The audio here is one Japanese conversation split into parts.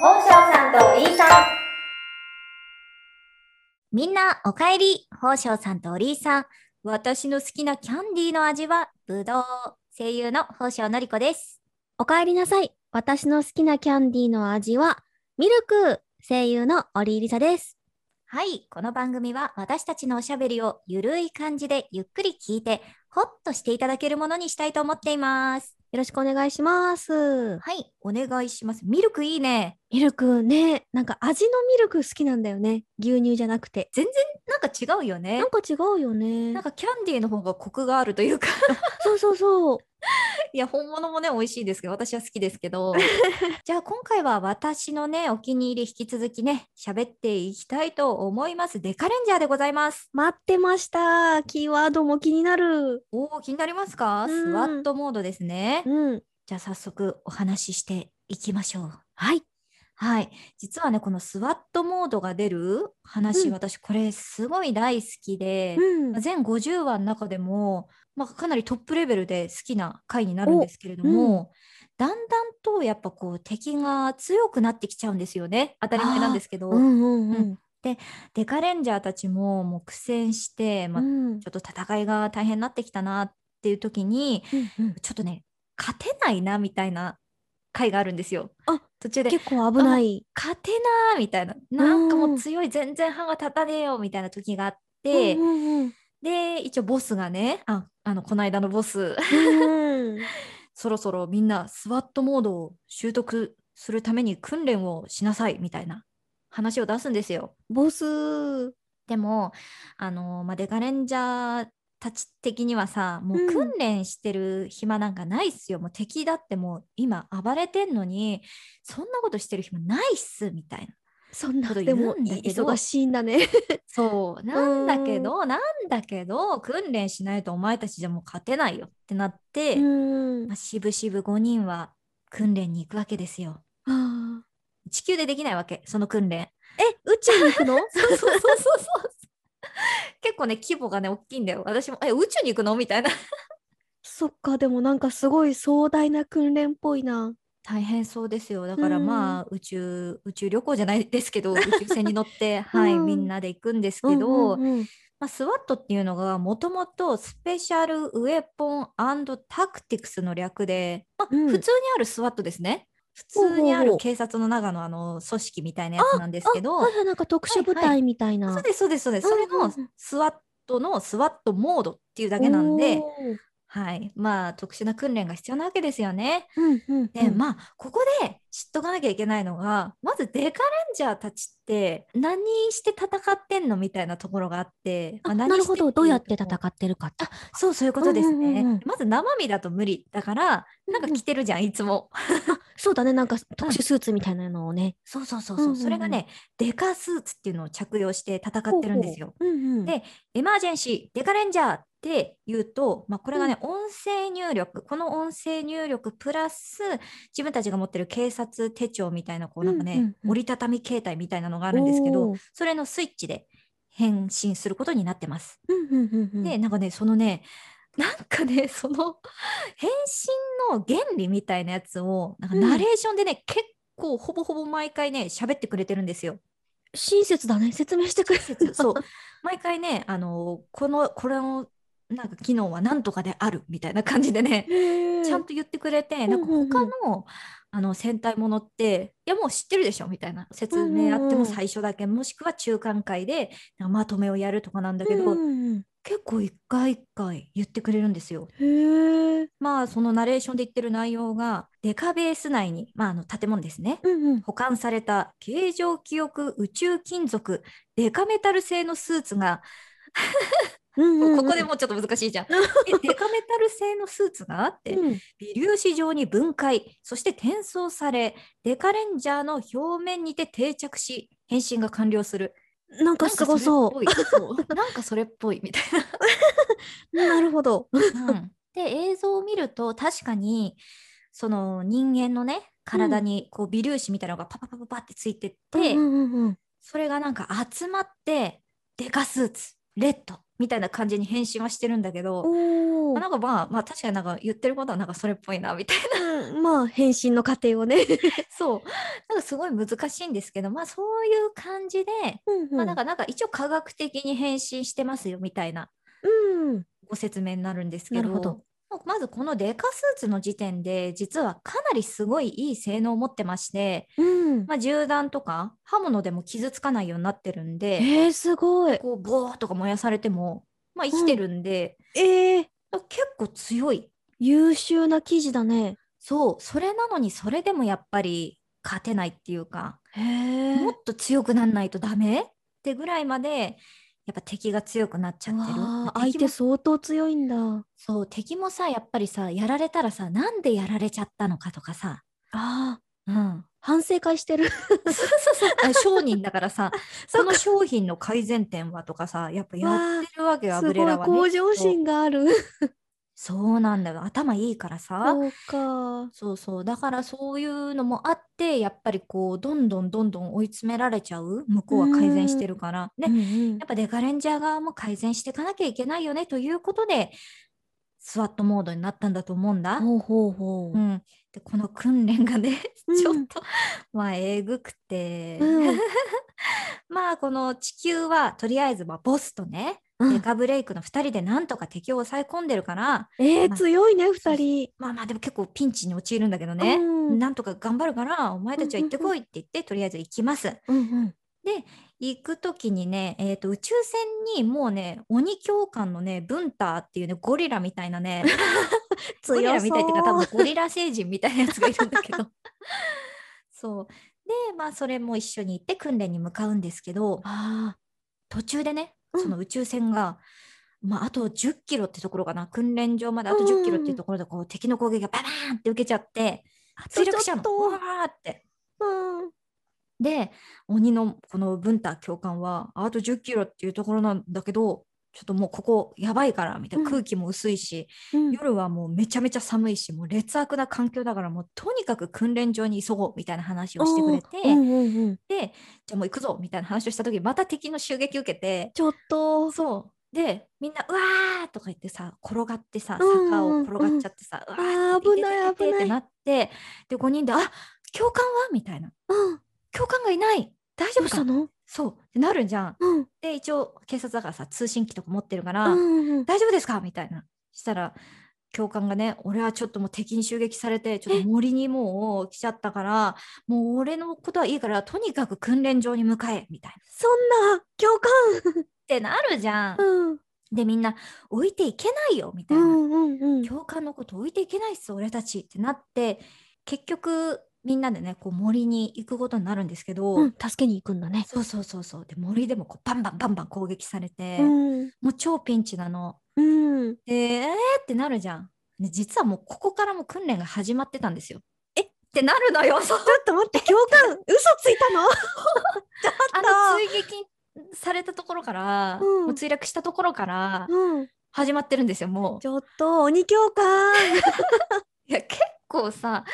本庄さんとおりさん。みんなおかえり宝生さんとおりーさん私の好きなキャンディーの味はぶどう声優の宝生のりこですおかえりなさい。私の好きなキャンディーの味は、ミルク声優のオリーリサです。はいこの番組は私たちのおしゃべりをゆるい感じでゆっくり聞いてホッとしていただけるものにしたいと思っていますよろしくお願いします。はいお願いしますミルクいいねミルクね、なんか味のミルク好きなんだよね。牛乳じゃなくて。全然なんか違うよねなんか違うよねなん。かキャンディーの方がコクがあるというか そうそうそう。いや本物もね美味しいですけど私は好きですけど じゃあ今回は私のねお気に入り引き続きね喋っていきたいと思いますデカレンジャーでございます待ってました。キーワードも気になる。おー気になりますか？うんスワットモードですねうん。じゃあ早速お話ししていきましょうはい。はい実はねこのスワットモードが出る話、うん私これすごい大好きで、うん。全50話の中でも、まあ、かなりトップレベルで好きな回になるんですけれども、だんだんとやっぱこう敵が強くなってきちゃうんですよね。当たり前なんですけど、うんうんうん。デカレンジャーたちももう苦戦して、まあ、ちうん。ょっと戦いが大変になってきたなっていう時にうんうん。ちょっとね勝てないなみたいな回があるんですよ。あ途中で結構危ない。勝てなーみたいな。なんかもう強い全然歯が立たねえよみたいな時があって、うんうんうんで一応ボスがねああのこの間のボスうん そろそろみんなスワットモードを習得するために訓練をしなさいみたいな話を出すんですよ。ボス。でもあの、まあ、デカレンジャーたち的にはさもううん訓練してる暇なんかないっすよ、もう敵だってもう今暴れてんのにそんなことしてる暇ないっすみたいな。そんな、ことでも言うんだけど忙しいんだね。そうなんだけどなんだけど訓練しないとお前たちじゃもう勝てないよってなって、うんまあ、しぶしぶ5人は訓練に行くわけですよ。地球でできないわけその訓練。え、宇宙に行くの？そうそうそうそうそう。結構ね規模がね大きいんだよ。私もえ宇宙に行くの？みたいな。そっか、でもなんかすごい壮大な訓練っぽいな。大変そうですよ。だからうんまあ宇宙宇宙旅行じゃないですけど宇宙船に乗って はいうんみんなで行くんですけど、うんうんうんまあ、スワットっていうのがもともとスペシャルウェポンタクティクスの略で、まあ、うん普通にあるスワットですね。普通にある警察の中のあの組織みたいなやつなんですけど、あはいはい、なんか特殊部はいは隊みたいな。そうですそうですそうです。それのうんうんうんスワットのスワットモードっていうだけなんで、はい、まあ特殊な訓練が必要なわけですよね。うんうんで、うんまあここで知っとかなきゃいけないのがまずデカレンジャーたちって何して戦ってんのみたいなところがあって、まあなるほど、どうやって戦ってるかって。そうそういうことですね。うんうんうんうんまず生身だと無理だからなんか着てるじゃん、いつも。そうだね、なんか特殊スーツみたいなのをね。そうそうそうそう,、うんうんうんそれがねデカスーツっていうのを着用して戦ってるんですよ。ほうんうんでエマージェンシーデカレンジャーって言うと、まあ、これがね、音声入力この音声入力プラス自分たちが持ってる警察手帳みたいなこうなんかね、うんうん。うん折りたたみ携帯みたいなのがあるんですけどそれのスイッチで変身することになってます。うんうんうんうん。でなんかねそのねなんかねその変身の原理みたいなやつをなんかナレーションでね、結構ほぼほぼ毎回ね喋ってくれてるんですよ。親切だね、説明してくれる。そう。毎回ねあのこのこれのなんか機能はなんとかであるみたいな感じでねちゃんと言ってくれて、んなんか他のあの戦隊ものっていやもう知ってるでしょみたいな説明あっても最初だけ、もしくは中間回でまとめをやるとかなんだけど、結構一回一回言ってくれるんですよ。まあそのナレーションで言ってる内容がデカベース内に、まあ、あの建物ですね。うんうん。保管された形状記憶宇宙金属デカメタル製のスーツがうんうんうんここでもうちょっと難しいじゃん。え デカメタル製のスーツがあって、うん微粒子状に分解、そして転送され、デカレンジャーの表面にて定着し、変身が完了する。なんかすごそう なんかそれっぽいみたいう。なるほど。な。うんで、映像を見ると確かに、その人間のね、体にこう微粒子みたいなのがパパパパパってついてって、うんうんうんそれがなんか集まって、デカスーツ、レッドみたいな感じに返信はしてるんだけど、まあなんかまあまあ確かになんか言ってることはなんかそれっぽいなみたいな。うんまあ返信の過程をね。そう。なんかすごい難しいんですけどまあそういう感じで、うん。まあなんかなんか一応科学的に返信してますよみたいなうん。ご説明になるんですけど。なるほどまずこのデカスーツの時点で実はかなりすごいいい性能を持ってまして、うん。まあ、銃弾とか刃物でも傷つかないようになってるんで、えー、すごい。こうボーとか燃やされても、まあ、生きてるんで、えー、結構強い優秀な記事だね。そうそれなのにそれでもやっぱり勝てないっていうか。もっと強くなんないとダメってぐらいまでやっぱ敵が強くなっちゃってる？相手相当強いんだ。そう敵もさやっぱりさやられたらさなんでやられちゃったのかとかさ、ああ、うん、反省会してる。そうそうそうあ商人だからさ その商品の改善点はとかさやっぱやってるわけよアすごいブレラはね向上心がある。そうなんだよ頭いいからさ。そうか。そうそう。だからそういうのもあってやっぱりこうどんどんどんどん追い詰められちゃう。向こうは改善してるから。で、うんうん。やっぱデカレンジャー側も改善していかなきゃいけないよねということでスワットモードになったんだと思うんだ。ほうほうほう。うん、でこの訓練がね うん。ちょっと、まあえぐくて、うん。まあこの地球はとりあえずまあボスとね、うんデカブレイクの2人でなんとか敵を抑え込んでるからえー、まあ強いね、二人。まあまあでも結構ピンチに陥るんだけどね、うんなんとか頑張るからお前たちは行ってこいって言って、とりあえず行きます。うんうん。で行く時にね、えー、と宇宙船にもうね鬼教官のねブンターっていうねゴリラみたいなね ゴリラみたいっていうか多分ゴリラ星人みたいなやつがいるんだけど。そう。でまあそれも一緒に行って訓練に向かうんですけどあ途中でねうんその宇宙船が、まあ、あと10キロってところかな訓練場まであと10キロっていうところでこう敵の攻撃がババーンって受けちゃってあ。墜落しちゃうのとうわーって。うん。で鬼のこのブンター教官はあと10キロっていうところなんだけどちょっともうここやばいからみたいなうん空気も薄いし、うん夜はもうめちゃめちゃ寒いしもう劣悪な環境だからもうとにかく訓練場に急ごうみたいな話をしてくれて、うんうんうん。でじゃあもう行くぞみたいな話をした時また敵の襲撃受けてちょっと。そうでみんな「うわー!」とか言ってさ転がってさうんうん坂を転がっちゃってさ「うわーあー危ない危ないってなってで5人で「あ教官は?」みたいなうん。「教官がいない大丈夫したのそうなるじゃん。うん。で一応警察だからさ通信機とか持ってるから、うんうん。大丈夫ですか？みたいな。したら教官がね俺はちょっともう敵に襲撃されてちょっと森にもう来ちゃったからもう俺のことはいいからとにかく訓練場に向かえみたいな。っそんな、共感。てなるじゃん。うん。でみんな置いていけないよみたいな。うんうんうん。教官のこと置いていけないっす俺たちってなって結局みんなでねこう森に行くことになるんですけど、うん、助けに行くんだね。そうそうそうそうで森でもこうバンバンバンバン攻撃されて、うん。もう超ピンチなの。うん。でえーってなるじゃん。で実はもうここからも訓練が始まってたんですよ。え？ってなるのよ。ちょっと待って、共感、嘘ついたの？あの追撃されたところから、うんもう墜落したところからうん。始まってるんですよもう。ちょっと、鬼共感。いや結構さ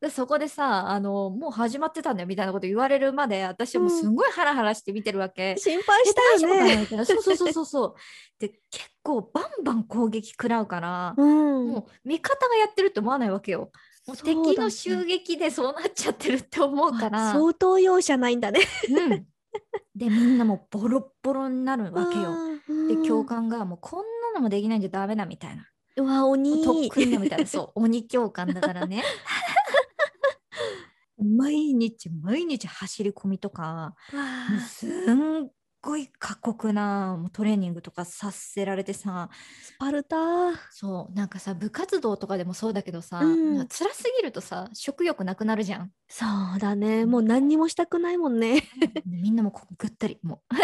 でそこでさあのもう始まってたんだよみたいなこと言われるまで私はもうすんごいハラハラして見てるわけ。心配したよね。そうそうそうそうそう。で結構バンバン攻撃食らうから、うん。もう味方がやってるって思わないわけよ。もう敵の襲撃でそうなっちゃってるって思うから。相当容赦ないんだね。うん、でみんなもうボロッボロになるわけよ。うん。で教官がもうこんなのもできないんじゃダメだみたいな。うわ、鬼。特訓だみたいな。そう 鬼教官だからね。毎日毎日走り込みとかすんごい過酷なトレーニングとかさせられてさスパルタ。そうなんかさ部活動とかでもそうだけどさ、うん辛すぎるとさ食欲なくなるじゃん。そうだね。もう何にもしたくないもんね。でみんなもこうぐったりもう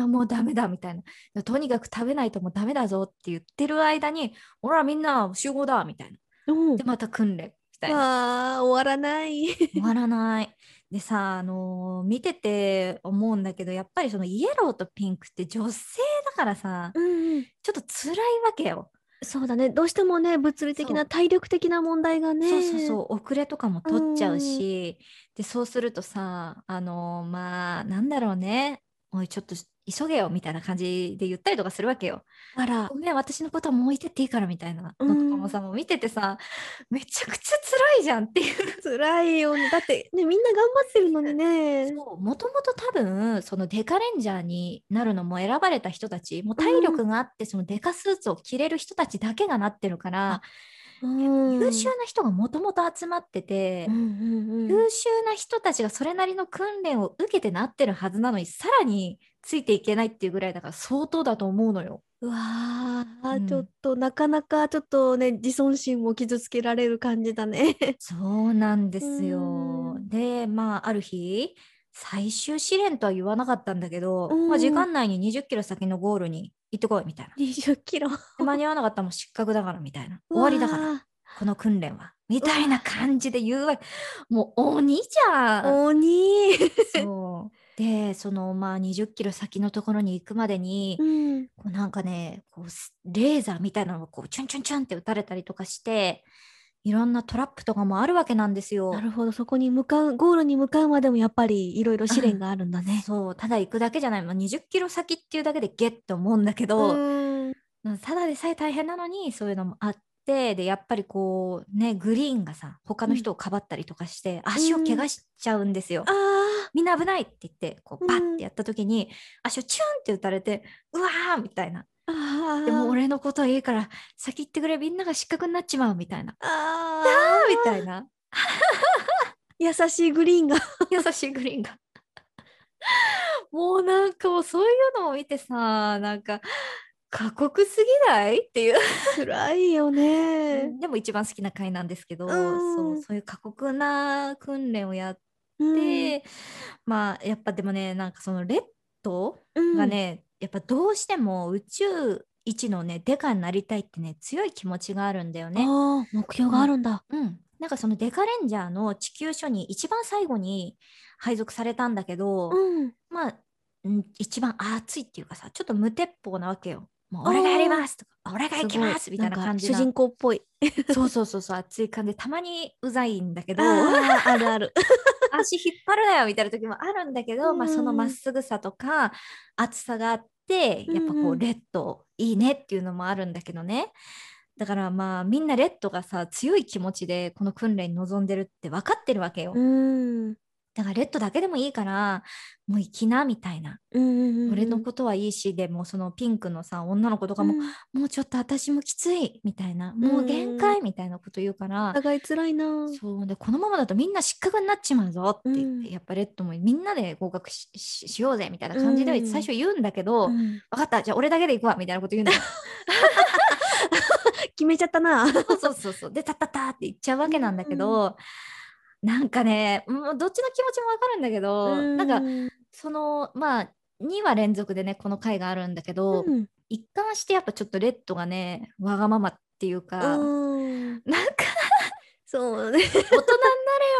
やもうダメだみたいな。とにかく食べないともうダメだぞって言ってる間にほらみんな集合だみたいな。うん。でまた訓練みたいな。わあ、終わらない。終わらない。でさあのー見てて思うんだけどやっぱりそのイエローとピンクって女性だからさうんうん。ちょっと辛いわけよ、そうだね。どうしてもね、物理的な体力的な問題がね。そうそうそう。遅れとかも取っちゃうし。でそうするとさあのーまあなんだろうね。おいちょっと急げよみたいな感じで言ったりとかするわけよ。あらご。めん私のことはもう置いてっていいからみたいなのとかうんもさ、もう見ててさめちゃくちゃ辛いじゃんっていう。辛いよね。だって ね、みんな頑張ってるのにね。もともと多分そのデカレンジャーになるのも選ばれた人たちもう体力があってそのデカスーツを着れる人たちだけがなってるから、うん優秀な人がもともと集まってて、うんうんうん優秀な人たちがそれなりの訓練を受けてなってるはずなのにさらについていけないっていうぐらいだから相当だと思うのよ。うわー、うんちょっとなかなかちょっとね自尊心も傷つけられる感じだね。そうなんですよう。んでまあある日最終試練とは言わなかったんだけど、うんまあ、時間内に20キロ先のゴールに行ってこいみたいな。20キロ。で間に合わなかったらもう失格だからみたいな終わりだからら。この訓練はみたいな感じで言うわけもう鬼じゃん鬼。そうでそのまあ20キロ先のところに行くまでに、うん。こうなんかねこうスレーザーみたいなのがこうチュンチュンチュンって撃たれたりとかしていろんなトラップとかもあるわけなんですよ。なるほど、そこに向かう、ゴールに向かうまでもやっぱりいろいろ試練があるんだね。そうただ行くだけじゃない、まあ、20キロ先っていうだけでゲッと思うんだけど、うんうんただでさえ大変なのにそういうのもあってでやっぱりこうねグリーンがさ他の人をかばったりとかして、足を怪我しちゃうんですよ。あみんな危ないって言ってこうバうんッてやった時に、足をチュンって打たれてうわーみたいなあ。ああ。でも俺のことはいいから先行ってくれみんなが失格になっちまうみたいなあみたいなあ。優しいグリーンが。優しいグリーンがもうなんかもうそういうのを見てさなんか過酷すぎないっていう辛いよね。でも一番好きな回なんですけど、うんそうそういう過酷な訓練をやっまあやっぱでもねなんかそのレッドうんがね、やっぱどうしても宇宙一のねデカになりたいってね強い気持ちがあるんだよね。目標があるんだ。うん、なんかそのデカレンジャーの地球書に一番最後に配属されたんだけど、うん。まあうん一番熱いっていうかさちょっと無鉄砲なわけよ。もう俺がやりますとか俺が行きますみたいな感じ主人公っぽい。そうそうそうそう熱い感じでたまにうざいんだけどあるある。足引っ張るなよみたいな時もあるんだけど、まあ、そのうんまっすぐさとか熱さがあってやっぱこうんううんレッドいいねっていうのもあるんだけどね。だからまあみんなレッドがさ強い気持ちでこの訓練に臨んでるって分かってるわけよ、うん。だからレッドだけでもいいからもう行きなみたいな、うんうんうん。俺のことはいいしでもそのピンクのさ女の子とかも、もうちょっと私もきついみたいな。もう限界みたいなこと言うから、お互い辛いな。そう。でこのままだとみんな失格になっちまうぞって言って、うん。やっぱレッドもみんなで合格しようぜみたいな感じでうん最初言うんだけど、分うん。かったじゃあ俺だけで行くわみたいなこと言うんだよ 決めちゃったな。そうそうそうそう。でタッタッタって言っちゃうわけなんだけど、なんかねもうどっちの気持ちも分かるんだけど、なんかそのまあ2話連続でねこの回があるんだけど、うん。一貫してやっぱちょっとレッドがねわがままっていうか、うん。なんか そうね。大人になれ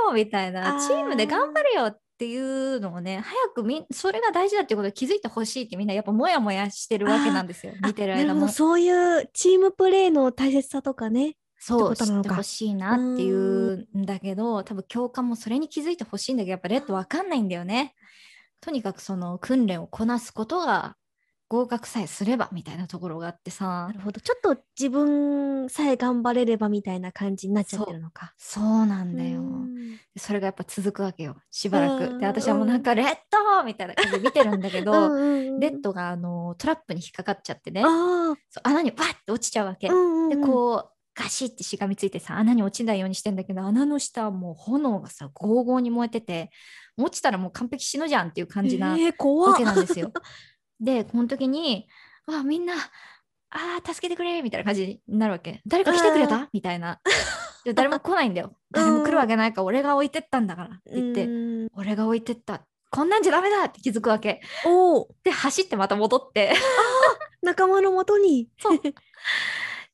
よみたいあなー。チームで頑張れよっていうのをね早くみんそれが大事だっていうことに気づいてほしいってみんなやっぱモヤモヤしてるわけなんですよ見てる間も。そういうチームプレーの大切さとかね。そう知ってほしいなっていうんだけど多分教官もそれに気づいてほしいんだけどやっぱレッドわかんないんだよね。とにかくその訓練をこなすことが合格さえすればみたいなところがあってさ。なるほど。ちょっと自分さえ頑張れればみたいな感じになっちゃってるのか。そう。なんだよ。うん。それがやっぱ続くわけよ。しばらうん。くで私はもうなんかレッドみたいな感じで見てるんだけど、レッドがあのトラップに引っかかっちゃってね。あそう穴にバッて落ちちゃうわけ、でこうガシッてしがみついてさ穴に落ちないようにしてんだけど穴の下はもう炎がさゴーゴーに燃えてて落ちたらもう完璧死ぬじゃんっていう感じなわっ。けなんですよ。でこの時に「あみんなあー助けてくれ」みたいな感じになるわけ。誰か来てくれた？みたいな。で誰も来ないんだよ。誰も来るわけないから俺が置いてったんだからって言って。うん俺が置いてった。こんなんじゃダメだ！って気づくわけ。おー。で走ってまた戻って。仲間のもとに。そう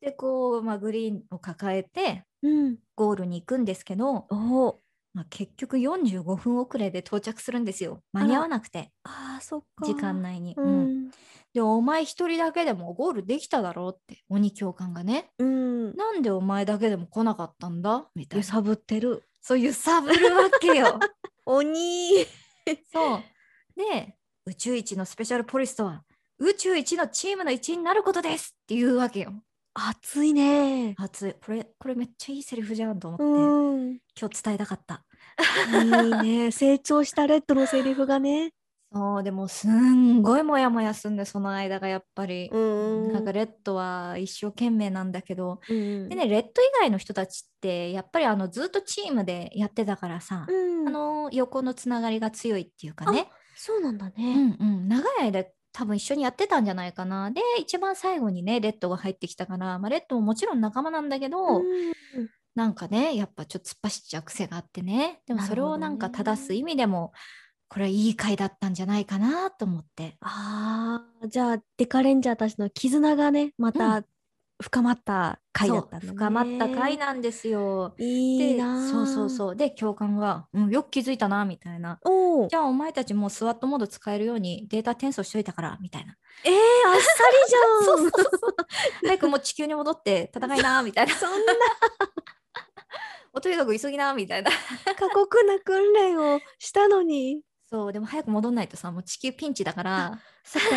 でこう、まあ、グリーンを抱えてうん。ゴールに行くんですけど、おーまあ、結局45分遅れで到着するんですよ間に合わなくてああ、そっか。時間内に、ううんん。でお前一人だけでもゴールできただろうって鬼教官がねうん。なんでお前だけでも来なかったんだ？みたいな揺さぶってる。そう揺さぶるわけよ 鬼そうで宇宙一のスペシャルポリスとは宇宙一のチームの一員になることですっていうわけよ。熱いね。熱いこれこれめっちゃいいセリフじゃんと思って、うん。今日伝えたかった。いいね。成長したレッドのセリフがね。そうでもすんごいモヤモヤすんでその間がやっぱり、んなんかレッドは一生懸命なんだけど、うんでねレッド以外の人たちってやっぱりあのずっとチームでやってたからさ、うんあの横のつながりが強いっていうかね、そうなんだうね。んうん、長い間多分一緒にやってたんじゃないかな。で一番最後にねレッドが入ってきたから、まあ、レッドももちろん仲間なんだけど、うん。なんかねやっぱちょっと突っ走っちゃう癖があってね。でもそれをなんか正す意味でもこれはいい回だったんじゃないかなと思って。ああ、じゃあデカレンジャーたちの絆がね、まうた深まった回だった。深まった回なんですよ。いいでな。そうそうそうで教官が、うん「よく気づいたな」みたいな。じゃあお前たちもうスワットモード使えるようにデータ転送しといたからみたいな。えー、あっさりじゃん。そうそうそう。早くもう地球に戻って戦いなみたいな。そんなおとにかく急ぎなみたいな。過酷な訓練をしたのに。そうでも早く戻んないとさもう地球ピンチだから そっか、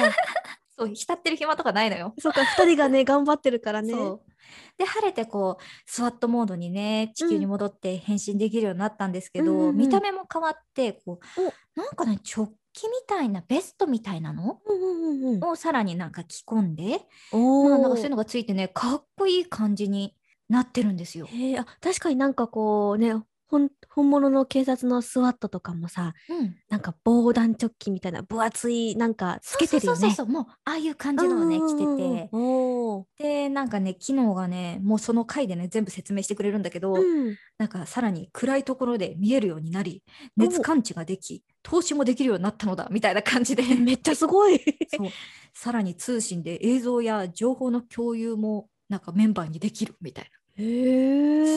そう浸ってる暇とかないのよ。そっか、二人がね、頑張ってるからね。そうで晴れてこうスワットモードにね地球に戻って変身できるようになったんですけど、うんうんうん見た目も変わってこうおなんかね直帰みたいなベストみたいなの？うんうんうんうん。をさらになんか着込んで、おまあ、なんかそういうの。のがついてねかっこいい感じになってるんですよ。へえ、あ、確かになんかこうね、本物の警察のスワットとかもさ、うん、なんか防弾チョッキみたいな分厚いなんかつけてるよね。そうそうそうもうああいう感じのをね着ててでなんかね機能がねもうその回でね全部説明してくれるんだけど、うん。なんかさらに暗いところで見えるようになり熱感知ができ投資もできるようになったのだみたいな感じでえ めっちゃすごい。そうさらに通信で映像や情報の共有もなんかメンバーにできるみたいへなえ。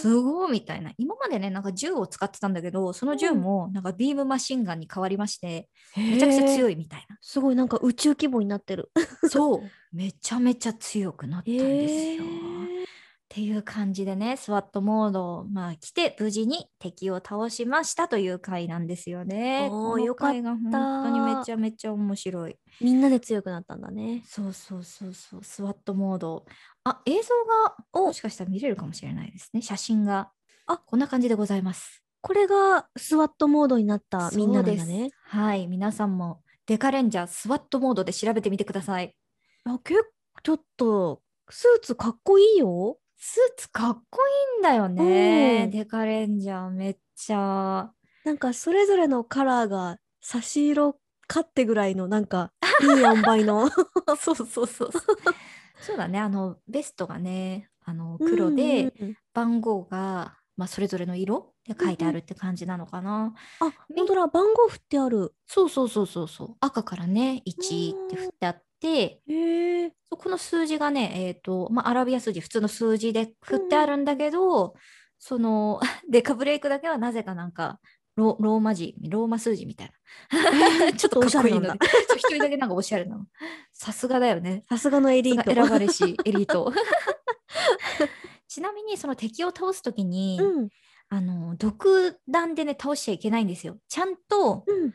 すごいみたいな今までねなんか銃を使ってたんだけどその銃もなんかビームマシンガンに変わりまして、めちゃくちゃ強い。いみたいなすごいなんか宇宙規模になってる。そう めちゃめちゃ強くなったんですよ。へっていう感じでねスワットモードをまあ来て無事に敵を倒しましたという回なんですよね。おーこのよかった本当にめちゃめちゃ面白い。みんなで強くなったんだね。そうそうそうそうスワットモード。あ映像がもしかしたら見れるかもしれないですね写真が。あこんな感じでございます。これがスワットモードになったみんななんだね。はい皆さんもデカレンジャースワットモードで調べてみてください。あ結構ちょっとスーツかっこいいよ。スーツかっこいいんだよね。うんデカレンジャーめっちゃ。なんかそれぞれのカラーが差し色かってぐらいのなんかいい塩梅の。そうそうそう。そう。そうだね、あのベストがね、あの黒で、うんうん。うん番号が、まあ、それぞれの色で書いてあるって感じなのかな。あ本当だ。番号振ってある。そうそうそうそうそう。赤からね、1って振ってあって、うこの数字がね、えっ、と、まあ、アラビア数字、普通の数字で振ってあるんだけど、その デカブレイクだけはなぜかなんか、ロローマ字、ローマ数字みたいな。ちょっとかっこいいのでおしゃれなんだ。そう一人だけなんかおしゃれなの。さすがだよね。さすがのエリート。選ばれしエリート。ちなみにその敵を倒すときに、うんあの独断でね倒しちゃいけないんですよ。ちゃんとうん。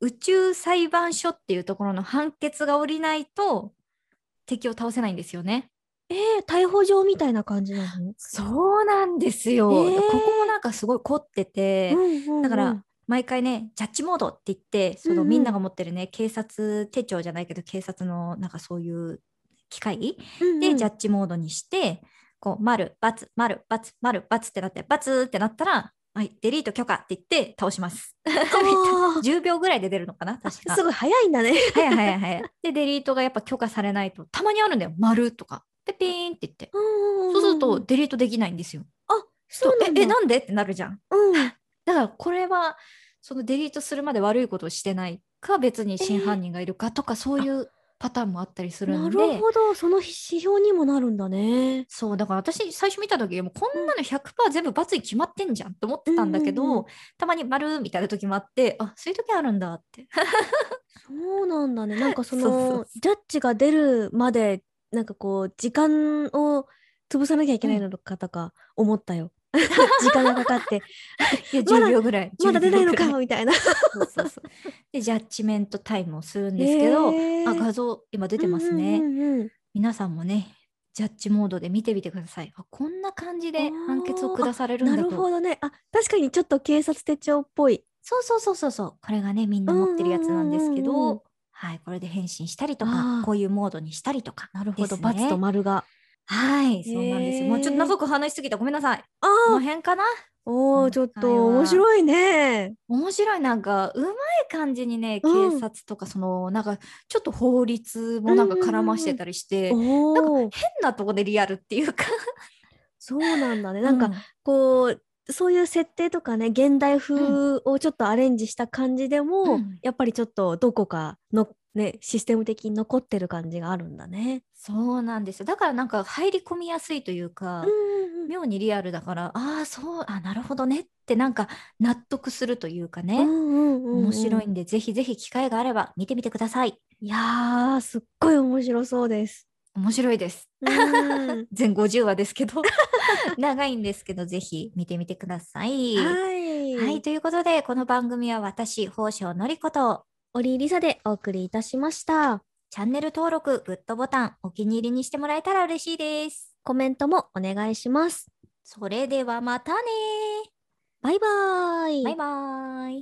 宇宙裁判所っていうところの判決が下りないと敵を倒せないんですよね。えー、逮捕状みたいな感じなの？そうなんですよ。えーここもなんかすごい凝ってて、うんうんうんだから毎回ねジャッジモードって言ってそのうんうんみんなが持ってるね警察手帳じゃないけど警察のなんかそういう機械でジャッッジモードにして、こう、丸、×、丸、×、丸、×ってなって、×ってなったら、はい、デリート許可って言って倒します。10 秒ぐらいで出るのかな？確か。すごい早いんだね。早い早い早い。で、デリートがやっぱ許可されないと、たまにあるんだよ。丸とか。で、ピーンって言って。そうすると、デリートできないんですよ。そうなんだえ、え、なんで？ってなるじゃん。うん、だから、これは、そのデリートするまで悪いことをしてないか、別に真犯人がいるかとか、そういうパターンもあったりするな。るほどその指標にもなるんだね。そうだから私最初見た時もうこんなの100%全部罰に決まってんじゃんと思ってたんだけど、うんうんうんたまに丸みたいな時もあってあそういう時あるんだって そうなんだね。なんかその ジャッジが出るまでなんかこう時間を潰さなきゃいけないのかとか思ったよ。時間がかかって、いやまだ10秒ぐらいまだ出ないの10秒ぐらかみたいな。そうそうそう。でジャッジメントタイムをするんですけど、へー。あ画像今出てますね、うんうんうんうん。皆さんもねジャッジモードで見てみてください。あこんな感じで判決を下されるんなだと。るほどね。あ、確かにちょっと警察手帳っぽい。そうそうそうそうそう。これがねみんな持ってるやつなんですけど、うんうんうんうんはいこれで返信したりとかこういうモードにしたりとかなるほど×と丸が。はいそうなんですよ。もうちょっと長く話しすぎた。ごめんなさい。あこのあ、辺かな？おお、ちょっと面白いね。面白い。なんかうまい感じにねうん。警察とかその、なんかちょっと法律もなんか絡ましてたりして、おお、変なとこでリアルっていうか。そうなんだね。なんか、うこう、そういう設定とかね、現代風をちょっとアレンジした感じでも、うん。やっぱりちょっとどこかの、ね、システム的に残ってる感じがあるんだね。そうなんですよ。だからなんか入り込みやすいというか、うん妙にリアルだからああそうあなるほどねってなんか納得するというかね、面面白いんでぜひぜひ機会があれば見てみてください。いやー、すっごい面白そうです。面白いですうん 全50話ですけど 長いんですけどぜひ見てみてくださいはい。はい、ということで、この番組は私、宝生のりこと、オリーリサでお送りいたしました。チャンネル登録、グッドボタン、お気に入りにしてもらえたら嬉しいです。コメントもお願いします。それではまたねバイバーイ。バイバーイ。